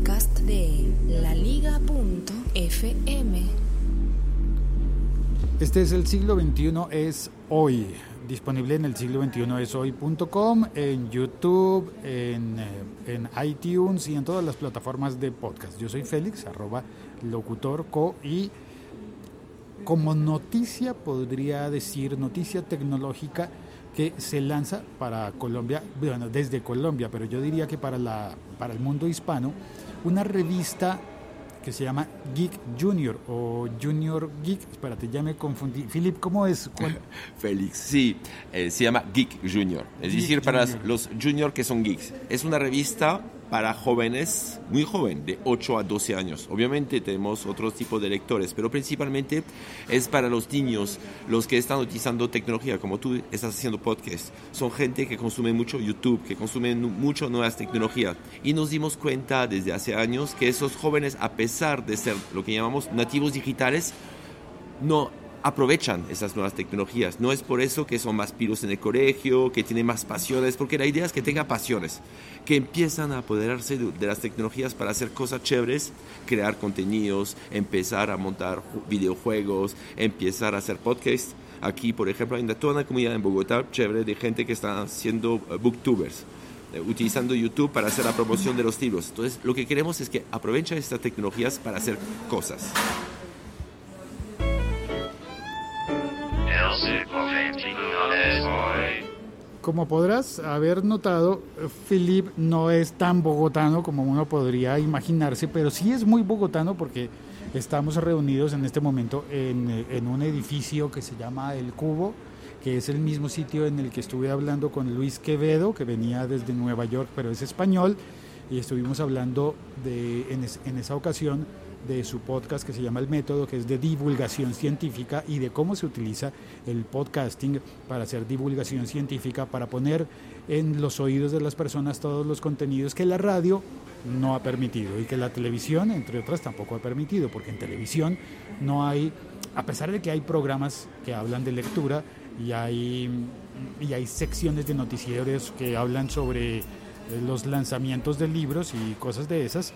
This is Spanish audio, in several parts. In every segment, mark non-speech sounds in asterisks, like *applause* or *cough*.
podcast de laliga.fm. Este es el siglo XXI, es hoy. Disponible en el siglo XXI es hoy.com, en YouTube, en, eh, en, iTunes y en todas las plataformas de podcast. Yo soy Félix, arroba locutorco y como noticia podría decir, noticia tecnológica, que se lanza para Colombia, bueno, desde Colombia, pero yo diría que para, la, para el mundo hispano, una revista que se llama Geek Junior o Junior Geek. Espérate, ya me confundí. Philip, ¿cómo es? *laughs* Félix, sí, eh, se llama Geek Junior. Es decir, para los junior que son geeks. Es una revista para jóvenes, muy joven, de 8 a 12 años. Obviamente tenemos otro tipo de lectores, pero principalmente es para los niños, los que están utilizando tecnología, como tú estás haciendo podcast. Son gente que consume mucho YouTube, que consumen mucho nuevas tecnologías. Y nos dimos cuenta desde hace años que esos jóvenes, a pesar de ser lo que llamamos nativos digitales, no aprovechan esas nuevas tecnologías. No es por eso que son más piros en el colegio, que tienen más pasiones, porque la idea es que tengan pasiones, que empiezan a apoderarse de, las tecnologías para hacer cosas chéveres, crear contenidos, empezar a montar videojuegos, empezar a hacer podcasts. Aquí, por ejemplo, hay toda una comunidad en Bogotá chévere de gente que está haciendo eh, booktubers eh, utilizando YouTube para hacer la promoción de los libros. Entonces, lo que queremos es que aprovechen estas tecnologías para hacer cosas. Como podrás haber notado, Philip no es tan bogotano como uno podría imaginarse, pero sí es muy bogotano porque estamos reunidos en este momento en, un edificio que se llama El Cubo, que es el mismo sitio en el que estuve hablando con Luis Quevedo, que venía desde Nueva York, pero es español, y estuvimos hablando de, en, en esa ocasión de su podcast que se llama El Método, que es de divulgación científica y de cómo se utiliza el podcasting para hacer divulgación científica, para poner en los oídos de las personas todos los contenidos que la radio no ha permitido y que la televisión, entre otras, tampoco ha permitido, porque en televisión no hay, a pesar de que hay programas que hablan de lectura y hay, y hay secciones de noticieros que hablan sobre los lanzamientos de libros y cosas de esas,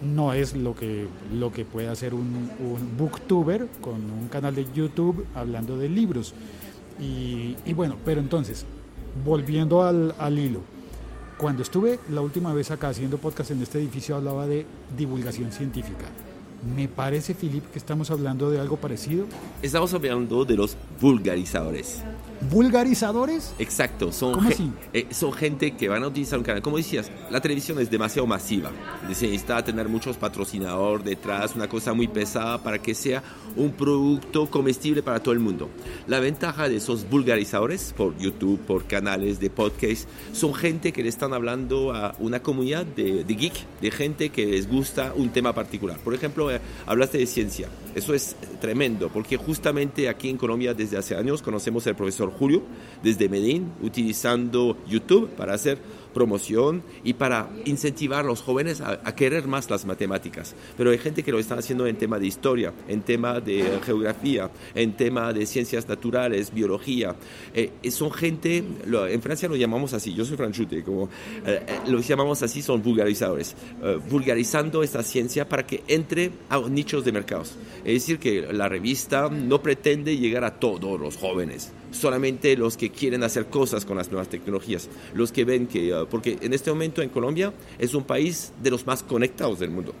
no es lo que, lo que puede hacer un, booktuber con un canal de YouTube hablando de libros. Y, bueno, pero entonces, volviendo al, al hilo, cuando estuve la última vez acá haciendo podcast en este edificio hablaba de divulgación científica. Me parece, Philip, que estamos hablando de algo parecido. Estamos hablando de los vulgarizadores. ¿Vulgarizadores? Exacto, son, eh, son gente que van a utilizar un canal. Como decías, la televisión es demasiado masiva. Se necesita tener muchos patrocinadores detrás, una cosa muy pesada para que sea un producto comestible para todo el mundo. La ventaja de esos vulgarizadores por YouTube, por canales de podcast, son gente que le están hablando a una comunidad de, de geek, de gente que les gusta un tema particular. Por ejemplo, hablaste de ciencia. Eso es tremendo, porque justamente aquí en Colombia desde hace años conocemos al profesor Julio desde Medellín, utilizando YouTube para hacer promoción y para incentivar a los jóvenes a, querer más las matemáticas. Pero hay gente que lo está haciendo en tema de historia, en tema de geografía, en tema de ciencias naturales, biología. Eh, son gente, en Francia lo llamamos así, yo soy franchute, como eh, eh, lo llamamos así, son vulgarizadores, vulgarizando esta ciencia para que entre a nichos de mercados. Es decir, que la revista no pretende llegar a todos los jóvenes, solamente los que quieren hacer cosas con las nuevas tecnologías, los que ven que porque en este momento en Colombia es un país de los más conectados del mundo.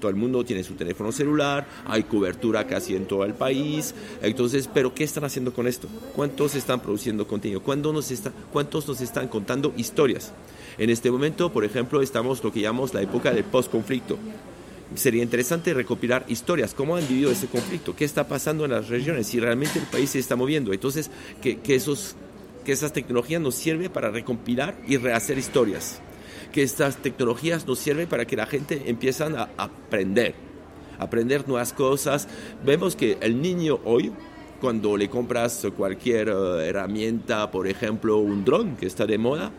Todo el mundo tiene su teléfono celular, hay cobertura casi en todo el país. Entonces, ¿pero qué están haciendo con esto? ¿Cuántos están produciendo contenido? ¿Cuántos nos, ¿Cuántos nos están contando historias? En este momento, por ejemplo, estamos lo que llamamos la época del post-conflicto sería interesante recopilar historias, cómo han vivido ese conflicto, qué está pasando en las regiones, si realmente el país se está moviendo. Entonces, que, que esos que esas tecnologías nos sirven para recompilar y rehacer historias, que estas tecnologías nos sirven para que la gente empiece a aprender, aprender nuevas cosas. Vemos que el niño hoy cuando le compras cualquier eh, herramienta, por ejemplo, un dron que está de moda,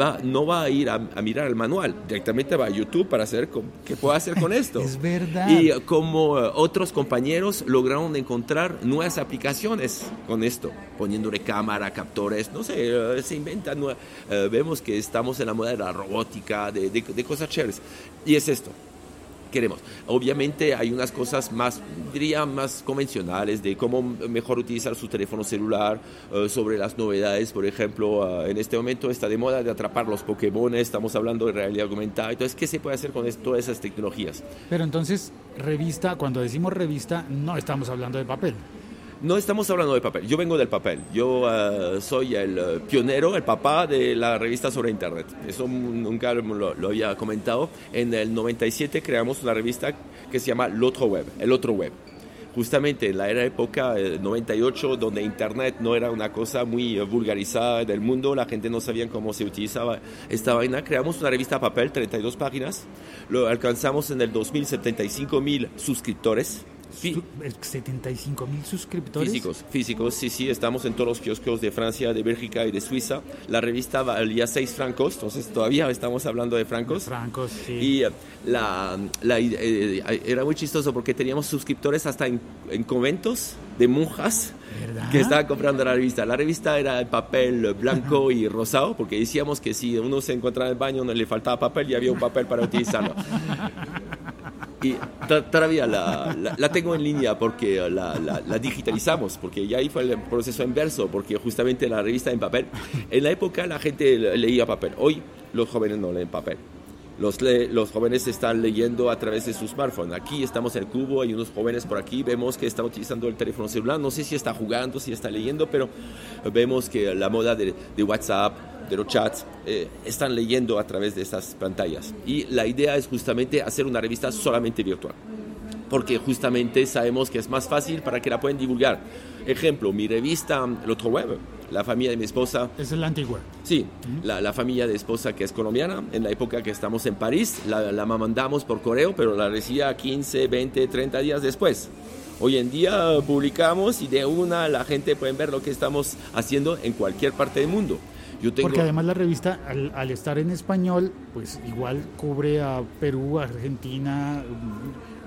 va, no va a ir a, mirar el manual, directamente va a YouTube para hacer qué puedo hacer con *laughs* esto. es verdad. Y como eh, otros compañeros lograron encontrar nuevas aplicaciones con esto, poniéndole cámara, captores, no sé, eh, se inventan, vemos que estamos en la moda de la robótica, de, de, de cosas chéveres. Y es esto queremos. Obviamente hay unas cosas más, diría, más convencionales de cómo mejor utilizar su teléfono celular, eh, sobre las novedades, por ejemplo, eh, en este momento está de moda de atrapar los Pokémon, estamos hablando de realidad aumentada, entonces, ¿qué se puede hacer con todas esas tecnologías? Pero entonces, revista, cuando decimos revista, no estamos hablando de papel. No estamos hablando de papel, yo vengo del papel, yo eh, soy el eh, pionero, el papá de la revista sobre Internet, eso nunca lo, había comentado. En el 97 creamos una revista que se llama El Otro Web, el otro web. Justamente en la era época 98, eh, donde Internet no era una cosa muy vulgarizada del mundo, la gente no sabía cómo se utilizaba esta vaina, creamos una revista papel, 32 páginas, lo alcanzamos en el 2075 mil suscriptores 75 mil suscriptores. Físicos, físicos, sí, sí, estamos en todos los kioscos de Francia, de Bélgica y de Suiza. La revista valía 6 francos, entonces todavía estamos hablando de francos. francos, sí. Y eh, la, la eh, era muy chistoso porque teníamos suscriptores hasta en, conventos de monjas que estaban comprando la revista. La revista era el papel blanco y rosado, porque decíamos que si uno se encontraba en el baño no le faltaba papel y había un papel para utilizarlo. *laughs* Y todavía la, la, tengo en línea porque la, la, digitalizamos, porque ya ahí fue el proceso inverso, porque justamente la revista en papel, en la época la gente leía papel, hoy los jóvenes no leen papel. Los, los jóvenes están leyendo a través de su smartphone. Aquí estamos en el cubo, hay unos jóvenes por aquí, vemos que están utilizando el teléfono celular. No sé si está jugando, si está leyendo, pero vemos que la moda de, WhatsApp, de los chats, eh, están leyendo a través de estas pantallas. Y la idea es justamente hacer una revista solamente virtual, porque justamente sabemos que es más fácil para que la puedan divulgar. Ejemplo, mi revista, el otro web, la familia de mi esposa. Es la antigua. Sí, la, la, familia de esposa que es colombiana, en la época que estamos en París, la, la mandamos por correo, pero la recibía 15, 20, 30 días después. Hoy en día publicamos y de una la gente puede ver lo que estamos haciendo en cualquier parte del mundo. Porque además la revista, al, estar en español, pues igual cubre a Perú, Argentina,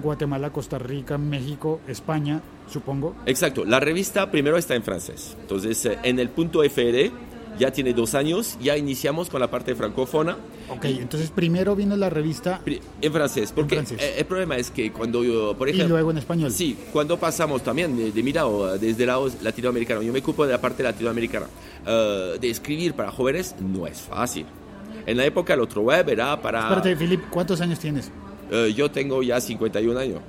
Guatemala, Costa Rica, México, España, supongo. Exacto, la revista primero está en francés. Entonces, eh, en el punto FR ya tiene dos años, ya iniciamos con la parte francófona. Ok, entonces primero vino la revista... En francés, porque el problema es que cuando yo, por ejemplo... Y luego en español. Sí, cuando pasamos también de, de mi lado, desde el lado latinoamericano, yo me ocupo de la parte latinoamericana, uh, de escribir para jóvenes no es fácil. En la época el otro web era para... Espérate, Filip, ¿cuántos años tienes? Uh, yo tengo ya 51 años.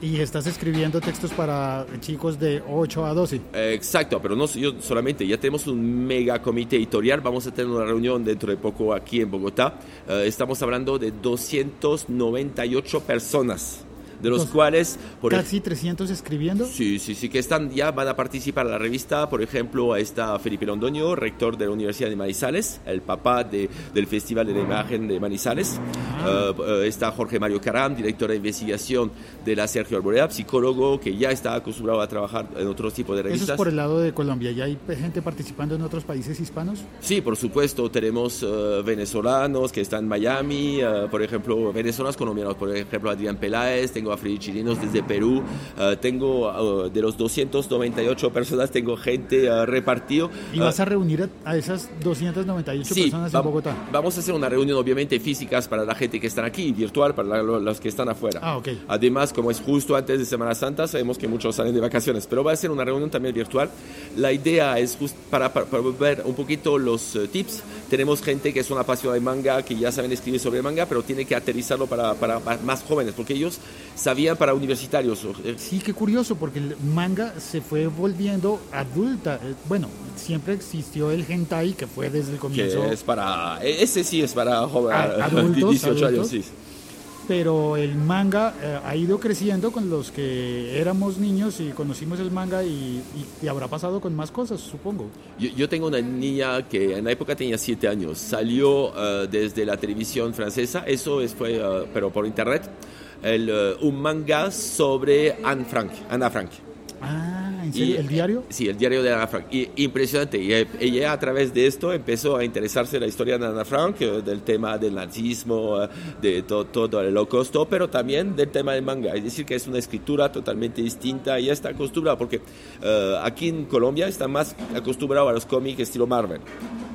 Y estás escribiendo textos para chicos de 8 a 12. Exacto, pero no yo solamente, ya tenemos un mega comité editorial, vamos a tener una reunión dentro de poco aquí en Bogotá. Eh, estamos hablando de 298 personas de los cuales... Por ¿Casi 300 escribiendo? Sí, sí, sí, que están ya, van a participar en la revista. Por ejemplo, está Felipe Londoño, rector de la Universidad de Manizales, el papá de, del Festival de la Imagen de Manizales. Ah. Eh, está Jorge Mario Caram, director de investigación de la Sergio Arborea, psicólogo que ya está acostumbrado a trabajar en otros tipos de revistas. ¿Eso es por el lado de Colombia? ¿Ya hay gente participando en otros países hispanos? Sí, por supuesto. Tenemos eh, venezolanos que están en Miami, por ejemplo, venezolanos colombianos, por ejemplo, Adrián Peláez, tengo tengo chilinos desde Perú, eh, tengo eh, de los 298 personas, tengo gente uh, repartido. ¿Y vas a reunir a, esas 298 personas en Bogotá? Vamos a hacer una reunión obviamente físicas para la gente que está aquí, virtual para los que están afuera. Ah, Además, como es justo antes de Semana Santa, sabemos que muchos salen de vacaciones, pero va a ser una reunión también virtual. La idea es para, para, ver un poquito los tips. Tenemos gente que es una apasionada de manga, que ya saben escribir sobre manga, pero tiene que aterrizarlo para, para más jóvenes, porque ellos sabían para universitarios. Eh, sí, qué curioso, porque el manga se fue volviendo adulta. Eh, bueno, siempre existió el hentai, que fue desde el comienzo. es para, e-, ese sí es para jóvenes, *laughs* adultos, 18 años, sí. Pero el manga eh, ha ido creciendo con los que éramos niños y conocimos el manga y, habrá pasado con más cosas, supongo. Yo, tengo una niña que en la época tenía 7 años, salió desde la televisión francesa, eso fue, pero por internet el, uh, un manga sobre Anne Frank, Anna Frank. Ah, ¿El diario? sí, el diario de Ana Frank. Y, impresionante. Y ella a través de esto empezó a interesarse en la historia de Ana Frank, del tema del nazismo, de todo, todo el holocausto, pero también del tema del manga. Es decir, que es una escritura totalmente distinta y está acostumbrada, porque aquí en Colombia está más acostumbrado a los cómics estilo Marvel.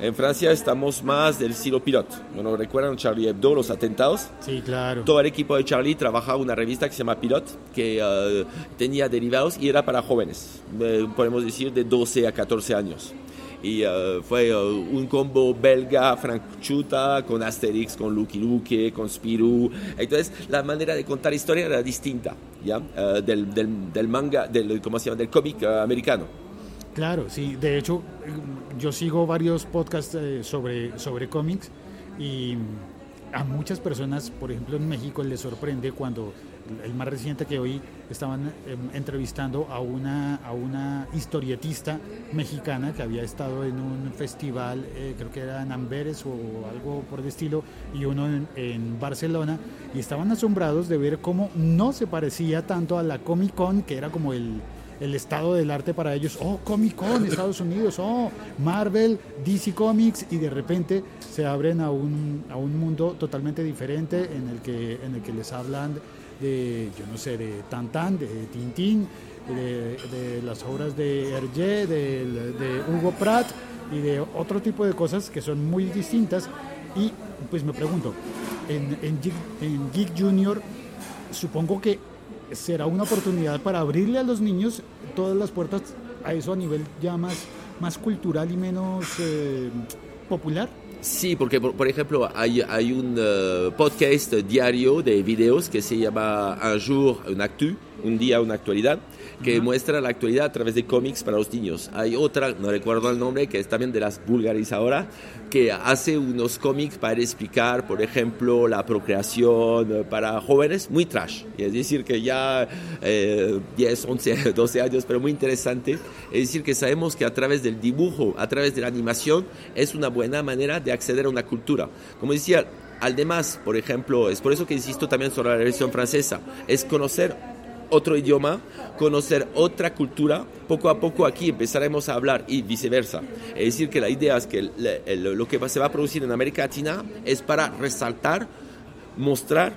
En Francia estamos más del estilo pilot. Bueno, ¿recuerdan Charlie Hebdo, los atentados? Sí, claro. Todo el equipo de Charlie trabajaba una revista que se llama Pilot, que uh, tenía derivados y era para jóvenes, eh, podemos decir de 12 a 14 años. Y uh, fue uh, un combo belga, franchuta, con Asterix, con Lucky Luke, con Spirou. Entonces, la manera de contar historia era distinta, ¿ya? Del, del, del, manga, del, ¿cómo se llama? Del cómic americano. Claro, sí. De hecho, yo sigo varios podcasts eh, sobre, sobre cómics y a muchas personas, por ejemplo en México, les sorprende cuando el más reciente que hoy estaban em, entrevistando a una, a una historietista mexicana que había estado en un festival, eh, creo que era en Amberes o algo por el estilo, y uno en, en, Barcelona, y estaban asombrados de ver cómo no se parecía tanto a la Comic Con, que era como el, el estado del arte para ellos, oh, Comic Con, *laughs* Estados Unidos, oh, Marvel, DC Comics, y de repente se abren a un, a un mundo totalmente diferente en el que, en el que les hablan de, yo no sé, de Tantan, de Tintín, de, de las obras de Hergé, de, de Hugo Pratt y de otro tipo de cosas que son muy distintas. Y pues me pregunto, en, en, en Geek Junior, supongo que será una oportunidad para abrirle a los niños todas las puertas a eso a nivel ya más, más cultural y menos eh, popular. Sí, porque por, ejemplo hay, hay un uh, podcast diario de videos que se llama Un jour, un actu, un día, una actualidad, que muestra la actualidad a través de cómics para los niños. Hay otra, no recuerdo el nombre, que es también de las ahora, que hace unos cómics para explicar, por ejemplo, la procreación eh, para jóvenes, muy trash. Es decir, que ya 10, 11, 12 años, pero muy interesante. Es decir, que sabemos que a través del dibujo, a través de la animación, es una buena manera de acceder a una cultura. Como decía, Además, por ejemplo, es por eso que insisto también sobre la versión francesa, es conocer otro idioma, conocer otra cultura, poco a poco aquí empezaremos a hablar y viceversa. Es decir, que la idea es que lo que se va a producir en América Latina es para resaltar, mostrar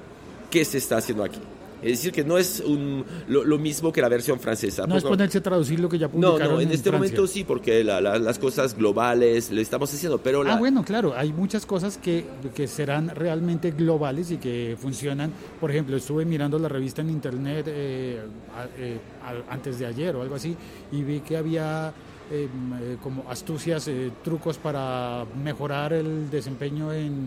qué se está haciendo aquí. Es decir, que no es un, lo, mismo que la versión francesa. No es ponerse a traducir lo que ya publicaron No, no, en, este momento sí, porque las cosas globales lo estamos haciendo, pero... Ah, bueno, claro, hay muchas cosas que, que serán realmente globales y que funcionan. Por ejemplo, estuve mirando la revista en internet eh, eh, antes de ayer o algo así y vi que había eh, eh, como astucias, eh, trucos para mejorar el desempeño en,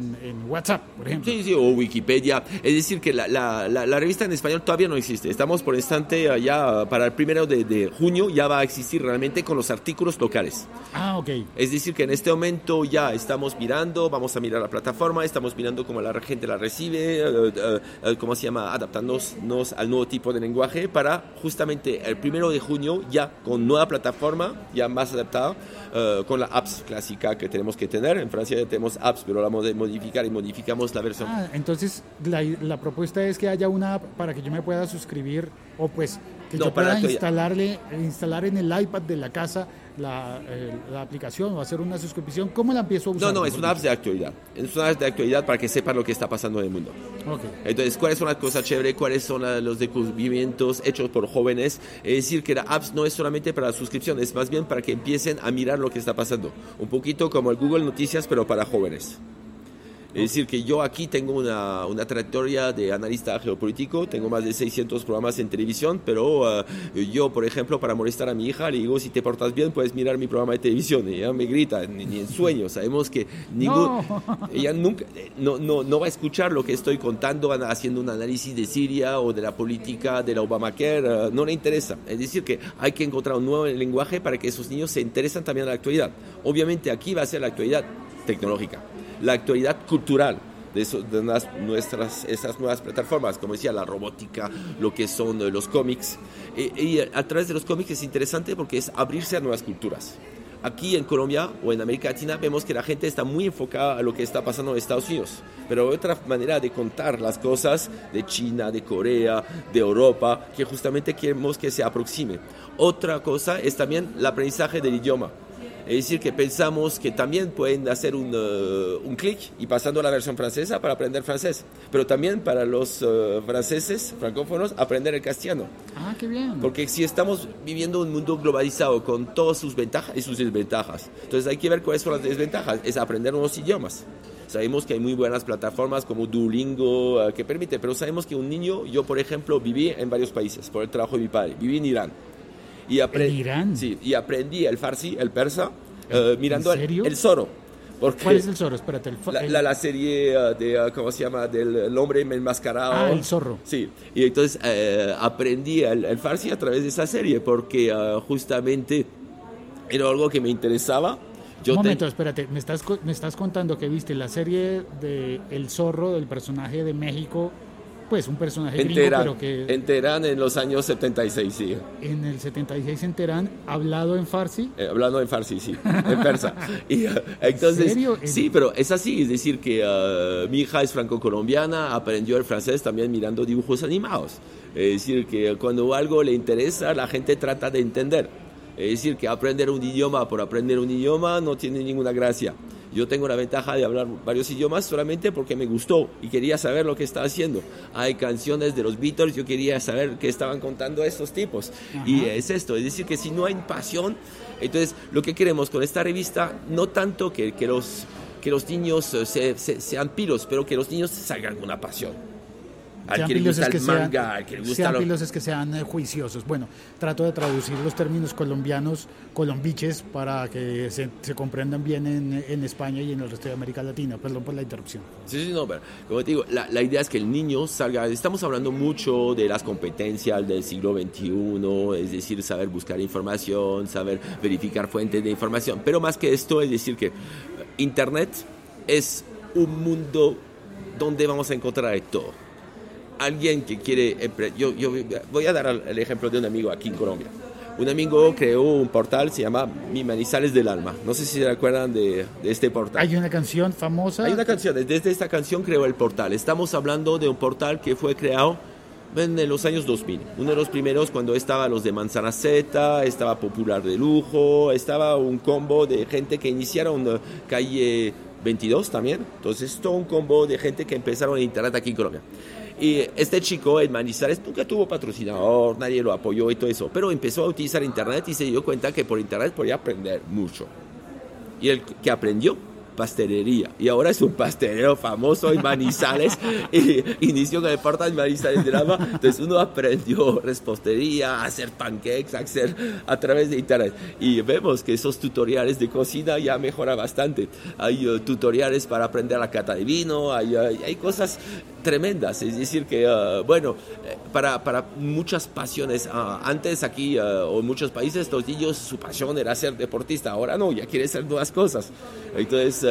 WhatsApp, por ejemplo. Sí, sí, o Wikipedia. Es decir, que la, la, la, revista en español todavía no existe. Estamos por instante ya para el primero de, de, junio ya va a existir realmente con los artículos locales. Ah, ok. Es decir, que en este momento ya estamos mirando, vamos a mirar la plataforma, estamos mirando cómo la gente la recibe, cómo se llama, adaptándonos al nuevo tipo de lenguaje para justamente el primero de junio ya con nueva plataforma, ya más adaptada eh, con la apps clásica que tenemos que tener. En Francia ya tenemos apps, pero la vamos a modificar y modificamos la versión. Ah, entonces la, la, propuesta es que haya una app para que yo me pueda suscribir o pues que yo pueda instalarle, instalar en el iPad de la casa la, eh, la, aplicación o hacer una suscripción, ¿cómo la empiezo a usar? No, no, es una app de actualidad. Es una app de actualidad para que sepan lo que está pasando en el mundo. Entonces, ¿cuáles son las cosas chéveres? ¿Cuáles son los descubrimientos hechos por jóvenes? Es decir, que la app no es solamente para la suscripción, es más bien para que empiecen a mirar lo que está pasando. Un poquito como el Google Noticias, pero para jóvenes. Es decir, que yo aquí tengo una, una, trayectoria de analista geopolítico, tengo más de 600 programas en televisión, pero uh, yo, por ejemplo, para molestar a mi hija, le digo, si te portas bien, puedes mirar mi programa de televisión. Y ella me grita, ni, en sueños. Sabemos que ningún, *laughs* ella nunca, no, no, no va a escuchar lo que estoy contando, haciendo un análisis de Siria o de la política de la Obamacare, uh, no le interesa. Es decir, que hay que encontrar un nuevo lenguaje para que esos niños se interesen también en la actualidad. Obviamente aquí va a ser la actualidad tecnológica la actualidad cultural de, de nuestras, esas nuevas plataformas, como decía, la robótica, lo que son los cómics. Y, a través de los cómics es interesante porque es abrirse a nuevas culturas. aquí en Colombia o en América Latina vemos que la gente está muy enfocada a lo que está pasando en Estados Unidos. Pero otra manera de contar las cosas de China, de Corea, de Europa, que justamente queremos que se aproxime. Otra cosa es también el aprendizaje del idioma. Es decir, que pensamos que también pueden hacer un, uh, un clic y pasando a la versión francesa para aprender francés, pero también para los uh, franceses francófonos aprender el castellano. Ah, qué bien. Porque si estamos viviendo un mundo globalizado con todas sus ventajas y sus desventajas, entonces hay que ver cuáles son las desventajas, es aprender nuevos idiomas. Sabemos que hay muy buenas plataformas como Duolingo uh, que permite, pero sabemos que un niño, yo por ejemplo viví en varios países por el trabajo de mi padre, viví en Irán y, ¿En Irán? Sí, y aprendí el farsi, el persa, uh, mirando ¿En serio? El, el, Zorro. Porque ¿Cuál es el Zorro? Espérate. El, la, la, la, serie uh, de, uh, ¿cómo se llama? Del hombre enmascarado. Ah, el Zorro. Sí, y entonces eh, aprendí el, el, farsi a través de esa serie porque justamente era algo que me interesaba. Yo Un momento, te... espérate, me estás, me estás contando que viste la serie de El Zorro, del personaje de México, pues un personaje en gringo, Teherán, pero que... En Teherán en los años 76, sí. En el 76 en Teherán, hablado en farsi. Eh, hablando en farsi, sí, en persa. *laughs* y, uh, entonces, ¿En serio? Sí, pero es así, es decir, que uh, mi hija es franco-colombiana, aprendió el francés también mirando dibujos animados. Es decir, que cuando algo le interesa, la gente trata de entender. Es decir, que aprender un idioma por aprender un idioma no tiene ninguna gracia. Yo tengo la ventaja de hablar varios idiomas solamente porque me gustó y quería saber lo que estaba haciendo. Hay canciones de los Beatles, yo quería saber qué estaban contando estos tipos. Ajá. Y es esto, es decir, que si no hay pasión, entonces lo que queremos con esta revista, no tanto que, que los, que los niños se, se, sean pilos, pero que los niños salgan con una pasión al que le gusta el manga, sean, al que le gusta sean lo... pilos que sean eh, juiciosos. Bueno, trato de traducir los términos colombianos, colombiches, para que se, se comprendan bien en, en, España y en el resto de América Latina. Perdón por la interrupción. Sí, sí, no, pero como te digo, la, la, idea es que el niño salga. Estamos hablando mucho de las competencias del siglo XXI, es decir, saber buscar información, saber verificar fuentes de información. Pero más que esto, es decir, que Internet es un mundo donde vamos a encontrar todo alguien que quiere... Yo, yo voy a dar el ejemplo de un amigo aquí en Colombia. Un amigo creó un portal, se llama Mi Manizales del Alma. No sé si se acuerdan de, de, este portal. Hay una canción famosa. Hay una canción, desde esta canción creó el portal. Estamos hablando de un portal que fue creado en los años 2000. Uno de los primeros cuando estaba los de Manzana Z, estaba Popular de Lujo, estaba un combo de gente que iniciaron calle 22 también. Entonces, todo un combo de gente que empezaron en Internet aquí en Colombia. Y este chico, el Manizales, nunca tuvo patrocinador, nadie lo apoyó y todo eso, pero empezó a utilizar Internet y se dio cuenta que por Internet podía aprender mucho. Y el que aprendió, pastelería. Y ahora es un pastelero famoso en Manizales. *laughs* y inició con el portal Manizales del Alma. Entonces uno aprendió repostería, hacer pancakes, hacer a través de Internet. Y vemos que esos tutoriales de cocina ya mejora bastante. Hay uh, tutoriales para aprender la cata de vino, hay, hay cosas tremendas. Es decir, que, uh, bueno, para, para, muchas pasiones, uh, antes aquí uh, o en muchos países, los niños, su pasión era ser deportista. Ahora no, ya quieren ser nuevas cosas. Entonces.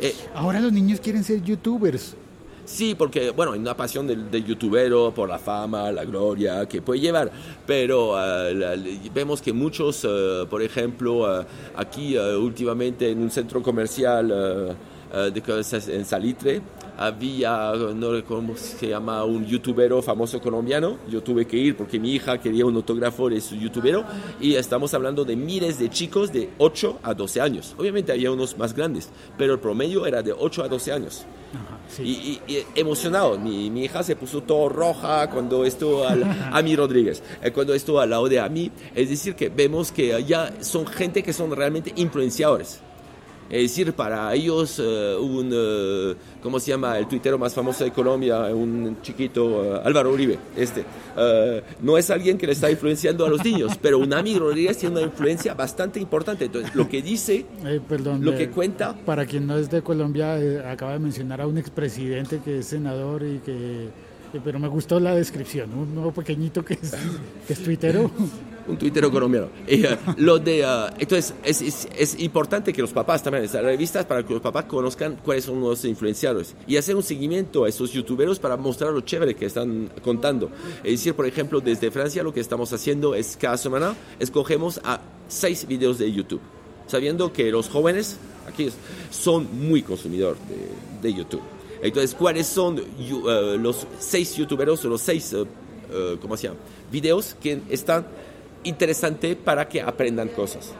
Eh, Ahora los niños quieren ser youtubers. Sí, porque, bueno, hay una pasión del, del, youtubero por la fama, la gloria que puede llevar, pero uh, la, vemos que muchos, uh, por ejemplo, uh, aquí últimamente en un centro comercial de, en Salitre, había, no cómo se llama, un youtubero famoso colombiano. Yo tuve que ir porque mi hija quería un autógrafo de su youtubero y estamos hablando de miles de chicos de 8 a 12 años. Obviamente había unos más grandes, pero el promedio era de 8 a 12 años. Ajá, sí. y, y, y, emocionado. Mi, mi, hija se puso todo roja cuando estuvo al, a mi Rodríguez, eh, cuando estuvo al lado de a mí. Es decir, que vemos que ya son gente que son realmente influenciadores. Es decir, para ellos uh, un, uh, ¿cómo se llama? El tuitero más famoso de Colombia, un chiquito, uh, Álvaro Uribe, este, no es alguien que le está influenciando a los niños, *laughs* pero un amigo Rodríguez tiene una influencia bastante importante. Entonces, lo que dice, eh, perdón, lo eh, que cuenta... Para quien no es de Colombia, eh, acaba de mencionar a un expresidente que es senador y que... Pero me gustó la descripción, un nuevo pequeñito que es, que es tuitero. *laughs* un tuitero colombiano. Y, uh, lo de, uh, entonces, es, es, es, importante que los papás también, estas revistas, para que los papás conozcan cuáles son los influenciadores y hacer un seguimiento a esos youtuberos para mostrar lo chévere que están contando. Es decir, por ejemplo, desde Francia lo que estamos haciendo es cada semana escogemos a seis videos de YouTube. sabiendo que los jóvenes aquí son muy consumidores de, YouTube. Entonces, ¿cuáles son uh, los seis youtuberos o los seis, ¿cómo se llama? Videos que están interesantes para que aprendan cosas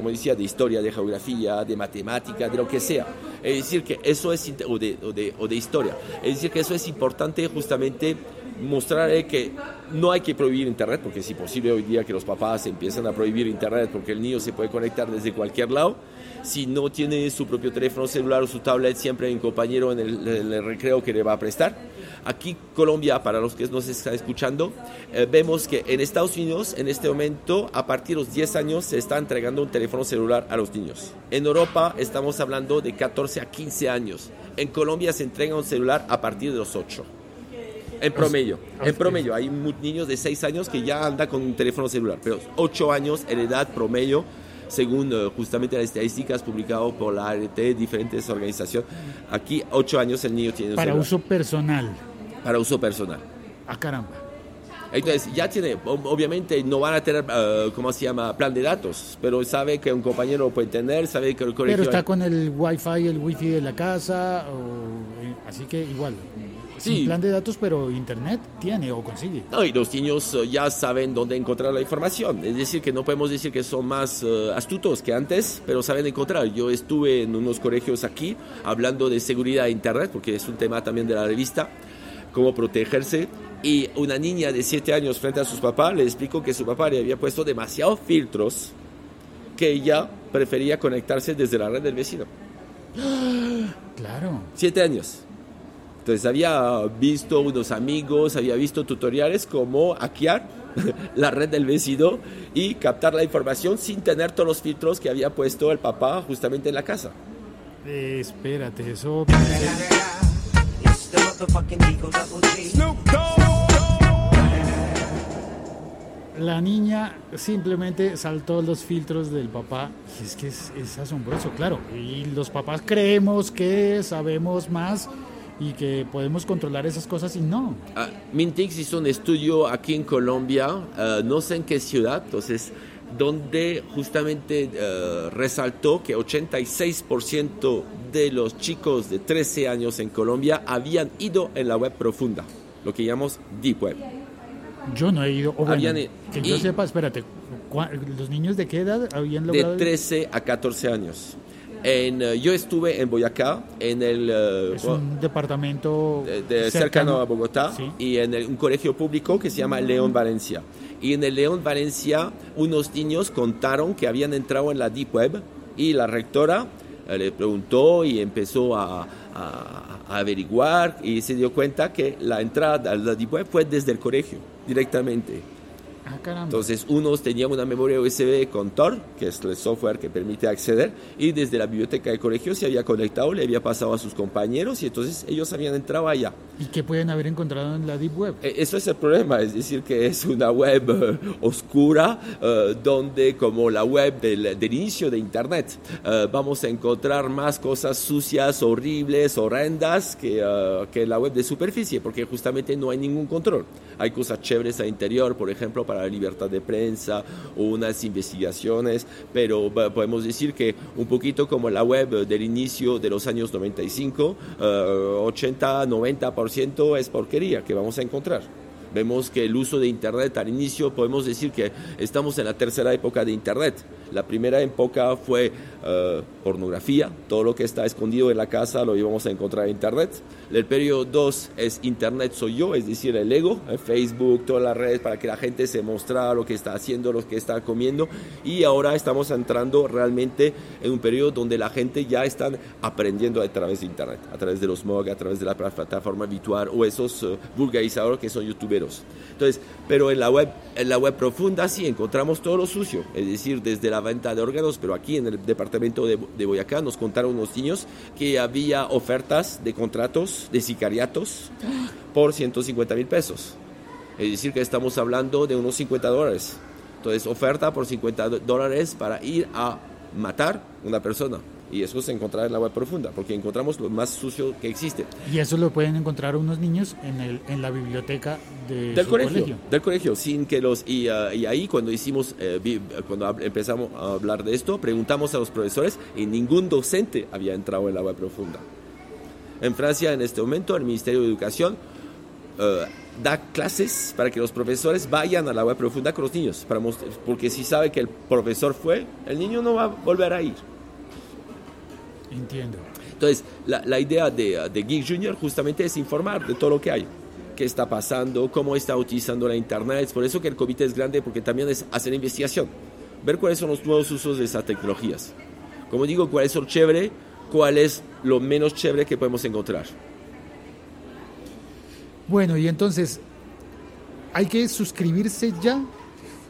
como decía, de historia, de geografía, de matemática, de lo que sea. Es decir, que eso es, o de, o de, o de historia. Es decir, que eso es importante justamente mostrar que no hay que prohibir Internet, porque es imposible hoy día que los papás empiecen a prohibir Internet porque el niño se puede conectar desde cualquier lado. Si no tiene su propio teléfono celular o su tablet, siempre hay un compañero en el, recreo que le va a prestar. Aquí Colombia, para los que nos están escuchando, eh, vemos que en Estados Unidos en este momento, a partir de los 10 años, se está entregando un teléfono celular a los niños. En Europa estamos hablando de 14 a 15 años. En Colombia se entrega un celular a partir de los 8. En promedio, en promedio. Hay niños de 6 años que ya andan con un teléfono celular, pero 8 años en edad promedio, según eh, justamente las estadísticas publicadas por la ART, diferentes organizaciones. Aquí 8 años el niño tiene un Para uso personal. Para uso personal. Ah, caramba. Entonces, ya tiene, obviamente no van a tener, uh, ¿cómo se llama?, plan de datos, pero sabe que un compañero lo puede tener, sabe que el colegio... Pero está con el wifi, el wifi de la casa, eh, así que igual. Sí. plan de datos, pero Internet tiene o consigue. No, y los niños eh, ya saben dónde encontrar la información. Es decir, que no podemos decir que son más eh, astutos que antes, pero saben encontrar. Yo estuve en unos colegios aquí hablando de seguridad de Internet, porque es un tema también de la revista, cómo protegerse. Y una niña de 7 años frente a sus papás le explicó que su papá le había puesto demasiados filtros que ella prefería conectarse desde la red del vecino. Claro. 7 años. Entonces había visto unos amigos, había visto tutoriales como hackear *laughs* la red del vecino y captar la información sin tener todos los filtros que había puesto el papá justamente en la casa. espérate, eso... La niña simplemente saltó los filtros del papá es que es asombroso, claro. Y los papás creemos que sabemos más y que podemos controlar esas cosas y no. Uh, Mintix hizo un estudio aquí en Colombia, ah, no sé en qué ciudad, entonces, donde justamente ah, resaltó que 86% de los chicos de 13 años en Colombia habían ido en la web profunda, lo que llamamos Deep Web. Yo no he ido. O que yo sepa, espérate, ¿los niños de qué edad habían logrado? De 13 a 14 años. En, eh, yo estuve en Boyacá, en el... Eh, es un departamento de, cercano, a Bogotá, y en un colegio público que se llama León Valencia. Y en el León Valencia unos niños contaron que habían entrado en la Deep Web y la rectora eh, le preguntó y empezó a, a, averiguar y se dio cuenta que la entrada a la Deep Web fue desde el colegio, directamente. Ah, Entonces, unos tenían una memoria USB con Tor, que es el software que permite acceder, y desde la biblioteca del colegio se había conectado, le había pasado a sus compañeros y entonces ellos habían entrado allá. ¿Y qué pueden haber encontrado en la Deep Web? E, eso es el problema, es decir, que es una web eh, oscura, eh, donde como la web del, inicio de Internet, eh, vamos a encontrar más cosas sucias, horribles, horrendas que, que la web de superficie, porque justamente no hay ningún control. Hay cosas chéveres al interior, por ejemplo, para la libertad de prensa o unas investigaciones, pero podemos decir que un poquito como la web del inicio de los años 95, 80-90% es porquería que vamos a encontrar. Vemos que el uso de Internet al inicio podemos decir que estamos en la tercera época de Internet. La primera época fue uh, pornografía, todo lo que está escondido en la casa lo íbamos a encontrar en Internet. El periodo 2 es Internet soy yo, es decir, el ego, el Facebook, todas las redes para que la gente se muestre lo que está haciendo, lo que está comiendo. Y ahora estamos entrando realmente en un periodo donde la gente ya está aprendiendo a través de Internet, a través de los MOG, a través de la plataforma habitual o esos uh, vulgarizadores que son youtuberos. Entonces, pero en la web, en la web profunda sí encontramos todo lo sucio, es decir, desde la venta de órganos, pero aquí en el departamento de, de Boyacá nos contaron unos niños que había ofertas de contratos de sicariatos por 150 mil pesos. Es decir, que estamos hablando de unos 50 dólares. Entonces, oferta por 50 dólares para ir a matar una persona. Y eso se encontrará en la agua profunda, porque encontramos lo más sucio que existe. Y eso lo pueden encontrar unos niños en, el, en la biblioteca del colegio, Del colegio, sin que los... Y, uh, y ahí cuando hicimos, eh, cuando empezamos a hablar de esto, preguntamos a los profesores y ningún docente había entrado en la agua profunda. En Francia, en este momento, el Ministerio de Educación uh, da clases para que los profesores vayan a la agua profunda con los niños, para porque si sabe que el profesor fue, el niño no va a volver a ir. Entiendo. Entonces, la, la idea de, de, Geek Junior justamente es informar de todo lo que hay, qué está pasando, cómo está utilizando la Internet. Es por eso que el comité es grande, porque también es hacer investigación, ver cuáles son los nuevos usos de esas tecnologías. Como digo, cuál es lo chévere, cuál es lo menos chévere que podemos encontrar. Bueno, y entonces, ¿hay que suscribirse ya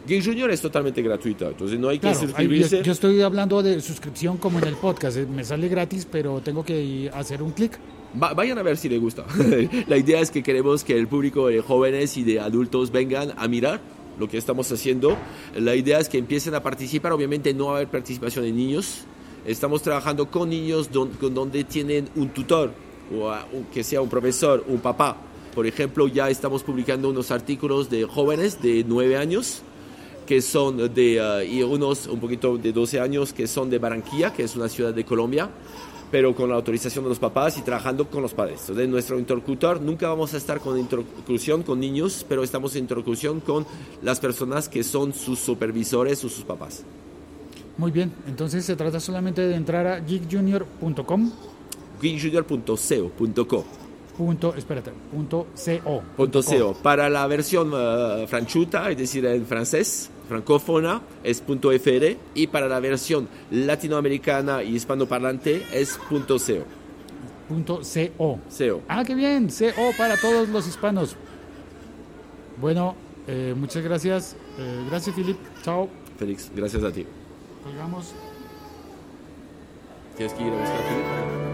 Geek Junior es totalmente gratuito, entonces no hay que suscribirse. Yo, estoy hablando de suscripción como en el podcast, eh, me sale gratis, pero tengo que hacer un clic. vayan a ver si les gusta. *laughs* La idea es que queremos que el público de jóvenes y de adultos vengan a mirar lo que estamos haciendo. La idea es que empiecen a participar, obviamente no va a haber participación de niños. Estamos trabajando con niños donde, tienen un tutor, o que sea un profesor, un papá. Por ejemplo, ya estamos publicando unos artículos de jóvenes de 9 años que son de, uh, y unos un poquito de 12 años que son de Barranquilla, que es una ciudad de Colombia, pero con la autorización de los papás y trabajando con los padres. Entonces, nuestro interlocutor nunca vamos a estar con interlocución con niños, pero estamos en interlocución con las personas que son sus supervisores o sus papás. Muy bien, entonces se trata solamente de entrar a geekjunior.com geekjunior.co.co Punto, espérate, punto CO. Punto CO. Para la versión uh, franchuta, es decir, en francés, francófona, es FR. Y para la versión latinoamericana y hispanoparlante, es CO. CO. CO. Ah, qué bien, CO para todos los hispanos. Bueno, eh, muchas gracias. Eh, gracias, Filip. Chao. Félix, gracias a ti. Colgamos. ¿Tienes que ir a buscar a?